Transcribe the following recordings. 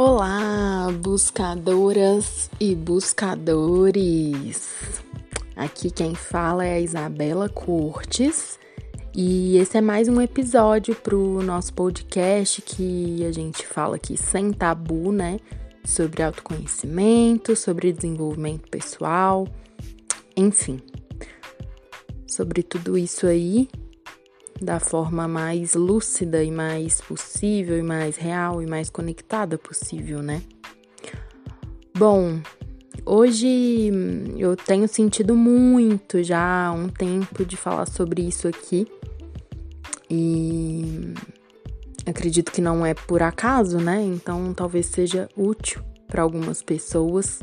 Olá, buscadoras e buscadores! Aqui quem fala é a Isabela Cortes e esse é mais um episódio pro nosso podcast que a gente fala aqui sem tabu, né? Sobre autoconhecimento, sobre desenvolvimento pessoal, enfim, sobre tudo isso aí da forma mais lúcida e mais possível, e mais real e mais conectada possível, né? Bom, hoje eu tenho sentido muito já há um tempo de falar sobre isso aqui e acredito que não é por acaso, né? Então talvez seja útil para algumas pessoas.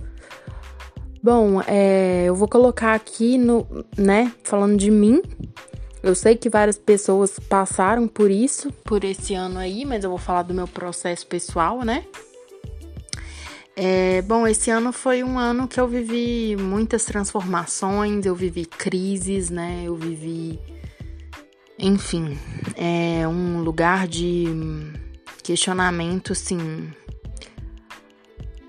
Bom, é, eu vou colocar aqui no, né, falando de mim, eu sei que várias pessoas passaram por isso, por esse ano aí, mas eu vou falar do meu processo pessoal, né? É, bom, esse ano foi um ano que eu vivi muitas transformações, eu vivi crises, né? Eu vivi, enfim, é um lugar de questionamento, assim,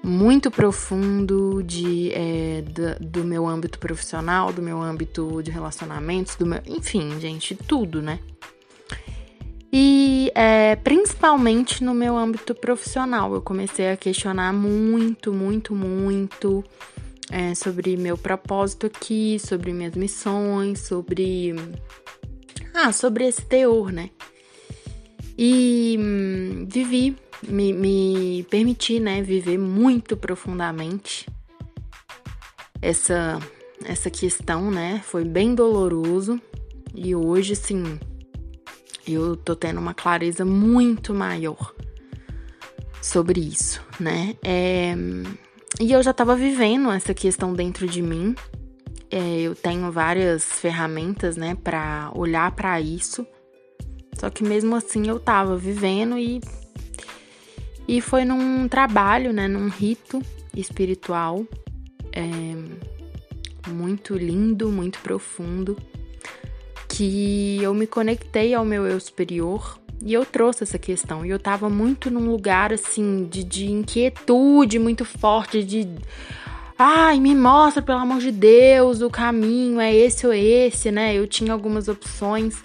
muito profundo de, é, do, do, meu âmbito profissional, do meu âmbito de relacionamentos, do meu, enfim, gente, tudo, né? E é, principalmente no meu âmbito profissional, eu comecei a questionar muito, muito, muito é, sobre meu propósito aqui, sobre minhas missões, sobre. Ah, sobre esse teor, né? E hum, vivi me, me permitir, né, viver muito profundamente essa essa questão, né? Foi bem doloroso e hoje, sim, eu tô tendo uma clareza muito maior sobre isso, né? É, e eu já tava vivendo essa questão dentro de mim. É, eu tenho várias ferramentas, né, para olhar para isso. Só que mesmo assim eu tava vivendo e e foi num trabalho, né, num rito espiritual é, muito lindo, muito profundo, que eu me conectei ao meu eu superior e eu trouxe essa questão. E eu tava muito num lugar assim de, de inquietude muito forte, de ai, me mostra, pelo amor de Deus, o caminho é esse ou esse, né? Eu tinha algumas opções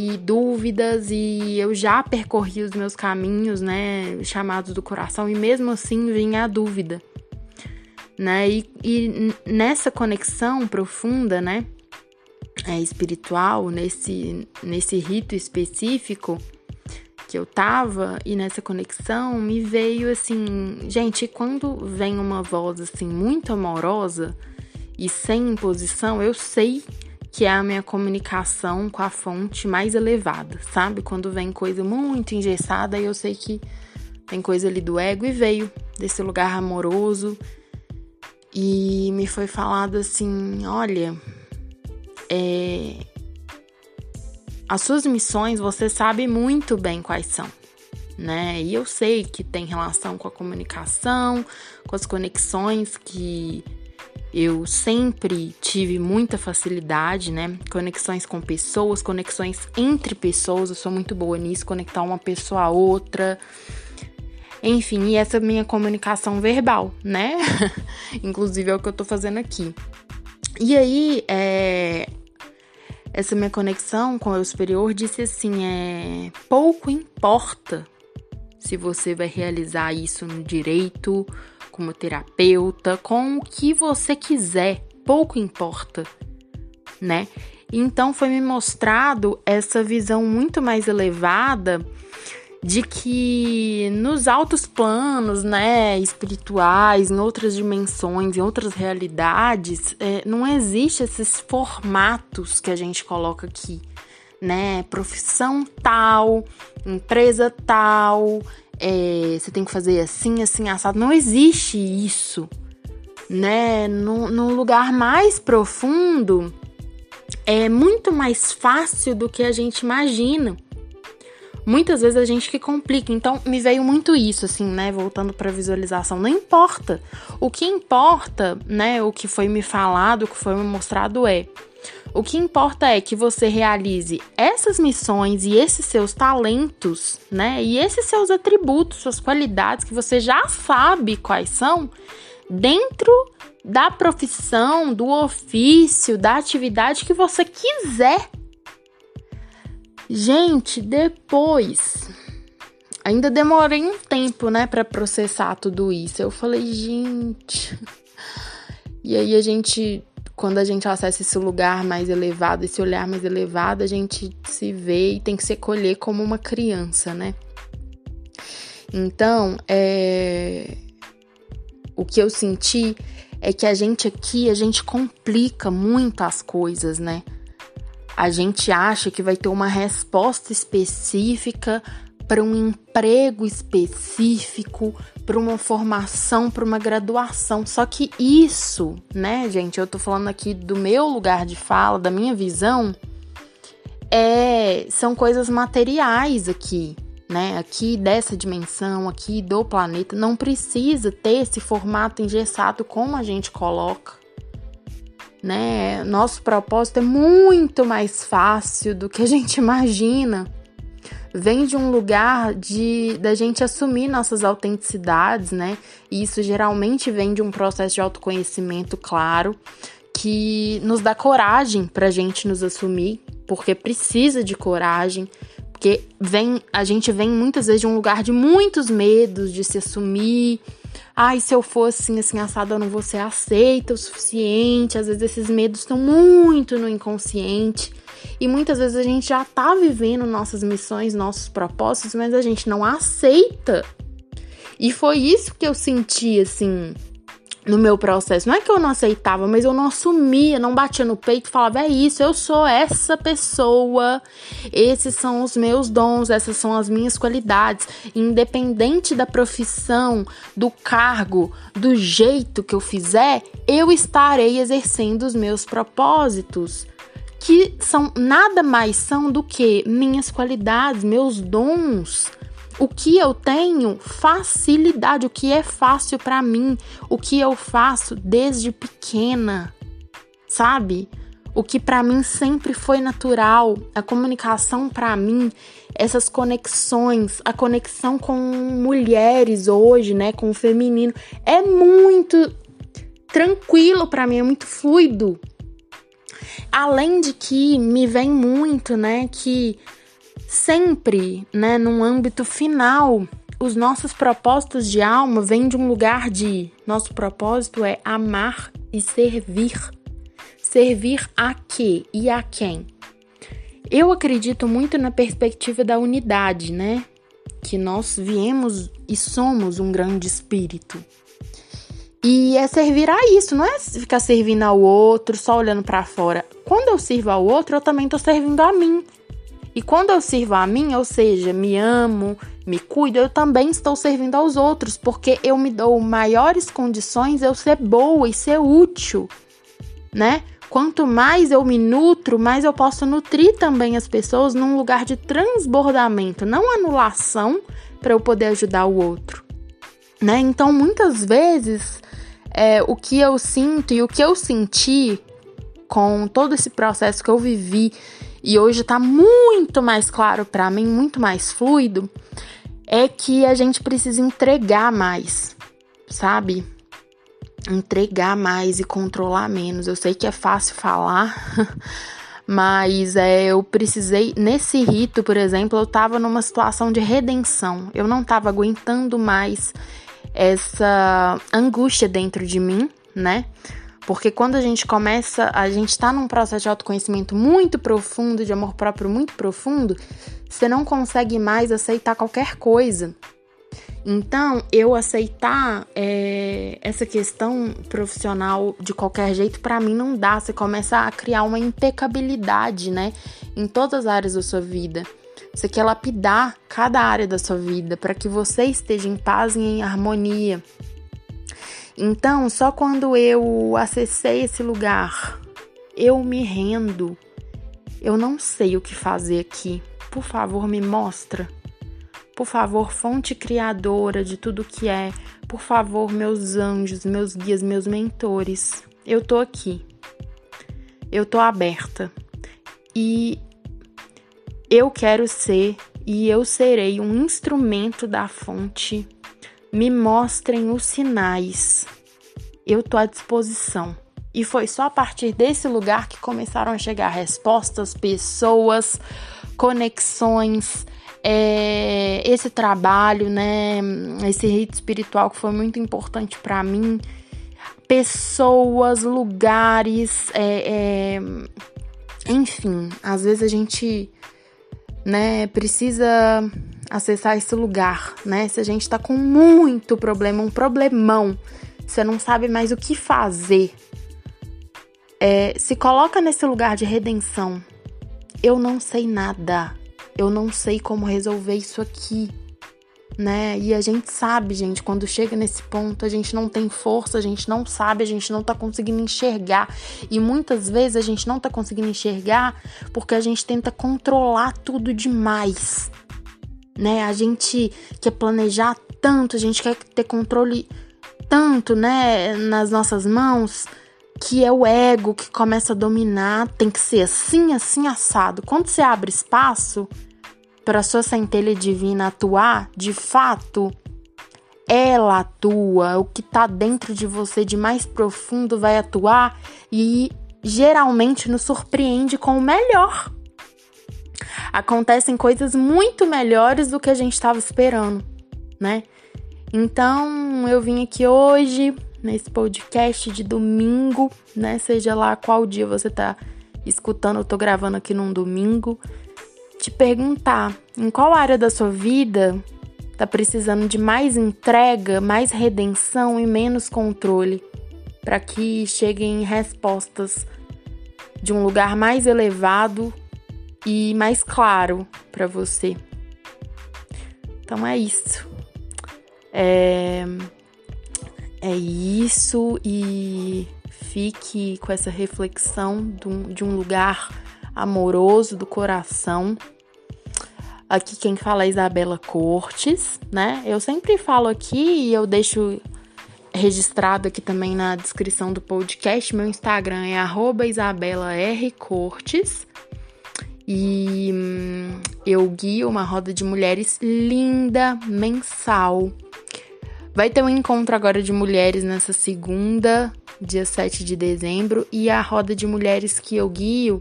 e dúvidas e eu já percorri os meus caminhos, né, chamados do coração e mesmo assim vinha a dúvida, né? E, e nessa conexão profunda, né, é, espiritual, nesse nesse rito específico que eu tava e nessa conexão me veio assim, gente, quando vem uma voz assim muito amorosa e sem imposição, eu sei que é a minha comunicação com a fonte mais elevada, sabe? Quando vem coisa muito engessada, eu sei que tem coisa ali do ego e veio desse lugar amoroso e me foi falado assim: olha, é, as suas missões você sabe muito bem quais são. Né? E eu sei que tem relação com a comunicação, com as conexões que eu sempre tive muita facilidade, né? Conexões com pessoas, conexões entre pessoas, eu sou muito boa nisso, conectar uma pessoa a outra. Enfim, e essa minha comunicação verbal, né? Inclusive é o que eu tô fazendo aqui. E aí, é, essa minha conexão com o eu superior disse assim: é, pouco importa se você vai realizar isso no direito, como terapeuta, com o que você quiser, pouco importa, né? Então foi me mostrado essa visão muito mais elevada de que nos altos planos, né, espirituais, em outras dimensões, em outras realidades, é, não existe esses formatos que a gente coloca aqui, né? Profissão tal, empresa tal, é, você tem que fazer assim, assim, assado. Não existe isso, né? No lugar mais profundo, é muito mais fácil do que a gente imagina. Muitas vezes a gente que complica. Então, me veio muito isso, assim, né? Voltando para visualização. Não importa. O que importa, né? O que foi me falado, o que foi me mostrado é O que importa é que você realize essas missões e esses seus talentos, né? E esses seus atributos, suas qualidades que você já sabe quais são, dentro da profissão, do ofício, da atividade que você quiser. Gente, depois ainda demorei um tempo, né, para processar tudo isso. Eu falei, gente. E aí a gente quando a gente acessa esse lugar mais elevado, esse olhar mais elevado, a gente se vê e tem que se acolher como uma criança, né? Então, é... o que eu senti é que a gente aqui, a gente complica muito as coisas, né? A gente acha que vai ter uma resposta específica para um emprego específico, para uma formação, para uma graduação. Só que isso, né, gente, eu tô falando aqui do meu lugar de fala, da minha visão, é, são coisas materiais aqui, né? Aqui dessa dimensão, aqui do planeta, não precisa ter esse formato engessado como a gente coloca. Né? Nosso propósito é muito mais fácil do que a gente imagina vem de um lugar de da gente assumir nossas autenticidades, né? E isso geralmente vem de um processo de autoconhecimento claro que nos dá coragem pra gente nos assumir, porque precisa de coragem, porque vem a gente vem muitas vezes de um lugar de muitos medos de se assumir. Ai, se eu fosse assim, assim, assado, eu não vou ser aceita o suficiente. Às vezes esses medos estão muito no inconsciente. E muitas vezes a gente já tá vivendo nossas missões, nossos propósitos, mas a gente não aceita. E foi isso que eu senti, assim, no meu processo. Não é que eu não aceitava, mas eu não assumia, não batia no peito falava: é isso, eu sou essa pessoa, esses são os meus dons, essas são as minhas qualidades. Independente da profissão, do cargo, do jeito que eu fizer, eu estarei exercendo os meus propósitos que são nada mais são do que minhas qualidades, meus dons, o que eu tenho facilidade, o que é fácil para mim, o que eu faço desde pequena, sabe? O que para mim sempre foi natural, a comunicação para mim, essas conexões, a conexão com mulheres hoje, né, com o feminino, é muito tranquilo para mim, é muito fluido. Além de que me vem muito, né, que sempre, né, num âmbito final, os nossos propósitos de alma vêm de um lugar de nosso propósito é amar e servir. Servir a quê e a quem? Eu acredito muito na perspectiva da unidade, né? Que nós viemos e somos um grande espírito. E é servir a isso, não é ficar servindo ao outro, só olhando para fora. Quando eu sirvo ao outro, eu também estou servindo a mim. E quando eu sirvo a mim, ou seja, me amo, me cuido, eu também estou servindo aos outros, porque eu me dou maiores condições eu ser boa e ser útil, né? Quanto mais eu me nutro, mais eu posso nutrir também as pessoas num lugar de transbordamento, não anulação, para eu poder ajudar o outro, né? Então, muitas vezes é, o que eu sinto e o que eu senti com todo esse processo que eu vivi e hoje tá muito mais claro para mim, muito mais fluido, é que a gente precisa entregar mais, sabe? Entregar mais e controlar menos. Eu sei que é fácil falar, mas é, eu precisei, nesse rito, por exemplo, eu tava numa situação de redenção. Eu não tava aguentando mais essa angústia dentro de mim, né? Porque quando a gente começa, a gente está num processo de autoconhecimento muito profundo, de amor próprio muito profundo, você não consegue mais aceitar qualquer coisa. Então, eu aceitar é, essa questão profissional de qualquer jeito, para mim não dá. Você começa a criar uma impecabilidade, né? Em todas as áreas da sua vida. Você quer lapidar cada área da sua vida para que você esteja em paz e em harmonia. Então, só quando eu acessei esse lugar, eu me rendo. Eu não sei o que fazer aqui. Por favor, me mostra. Por favor, fonte criadora de tudo que é. Por favor, meus anjos, meus guias, meus mentores. Eu tô aqui. eu tô aberta. E eu quero ser e eu serei um instrumento da fonte. Me mostrem os sinais. Eu tô à disposição. E foi só a partir desse lugar que começaram a chegar respostas, pessoas, conexões, é, esse trabalho, né? Esse rito espiritual que foi muito importante para mim. Pessoas, lugares, é, é, enfim, às vezes a gente, né, precisa acessar esse lugar, né? Se a gente tá com muito problema, um problemão, você não sabe mais o que fazer, é, se coloca nesse lugar de redenção. Eu não sei nada. Eu não sei como resolver isso aqui. Né? E a gente sabe, gente, quando chega nesse ponto, a gente não tem força, a gente não sabe, a gente não tá conseguindo enxergar. E muitas vezes a gente não tá conseguindo enxergar porque a gente tenta controlar tudo demais. Né? A gente quer planejar tanto, a gente quer ter controle tanto, né, nas nossas mãos que é o ego que começa a dominar, tem que ser assim, assim, assado. Quando você abre espaço para a sua centelha divina atuar, de fato, ela atua, o que está dentro de você de mais profundo vai atuar e geralmente nos surpreende com o melhor. Acontecem coisas muito melhores do que a gente estava esperando, né? Então, eu vim aqui hoje nesse podcast de domingo, né? Seja lá qual dia você tá escutando, eu tô gravando aqui num domingo, te perguntar em qual área da sua vida tá precisando de mais entrega, mais redenção e menos controle, para que cheguem respostas de um lugar mais elevado e mais claro para você. Então é isso. É é isso e fique com essa reflexão de um lugar amoroso do coração. Aqui quem fala é Isabela Cortes, né? Eu sempre falo aqui e eu deixo registrado aqui também na descrição do podcast. Meu Instagram é @isabela_r_cortes e hum, eu guio uma roda de mulheres linda mensal Vai ter um encontro agora de mulheres nessa segunda, dia 7 de dezembro, e a roda de mulheres que eu guio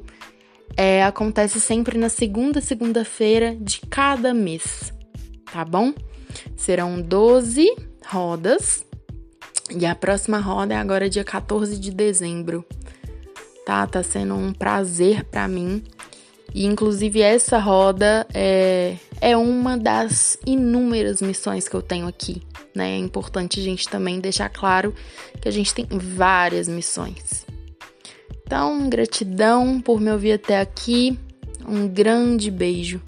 é, acontece sempre na segunda segunda-feira de cada mês, tá bom? Serão 12 rodas e a próxima roda é agora dia 14 de dezembro. Tá, tá sendo um prazer para mim. E inclusive essa roda é, é uma das inúmeras missões que eu tenho aqui né? É importante a gente também deixar claro que a gente tem várias missões. Então, gratidão por me ouvir até aqui. Um grande beijo.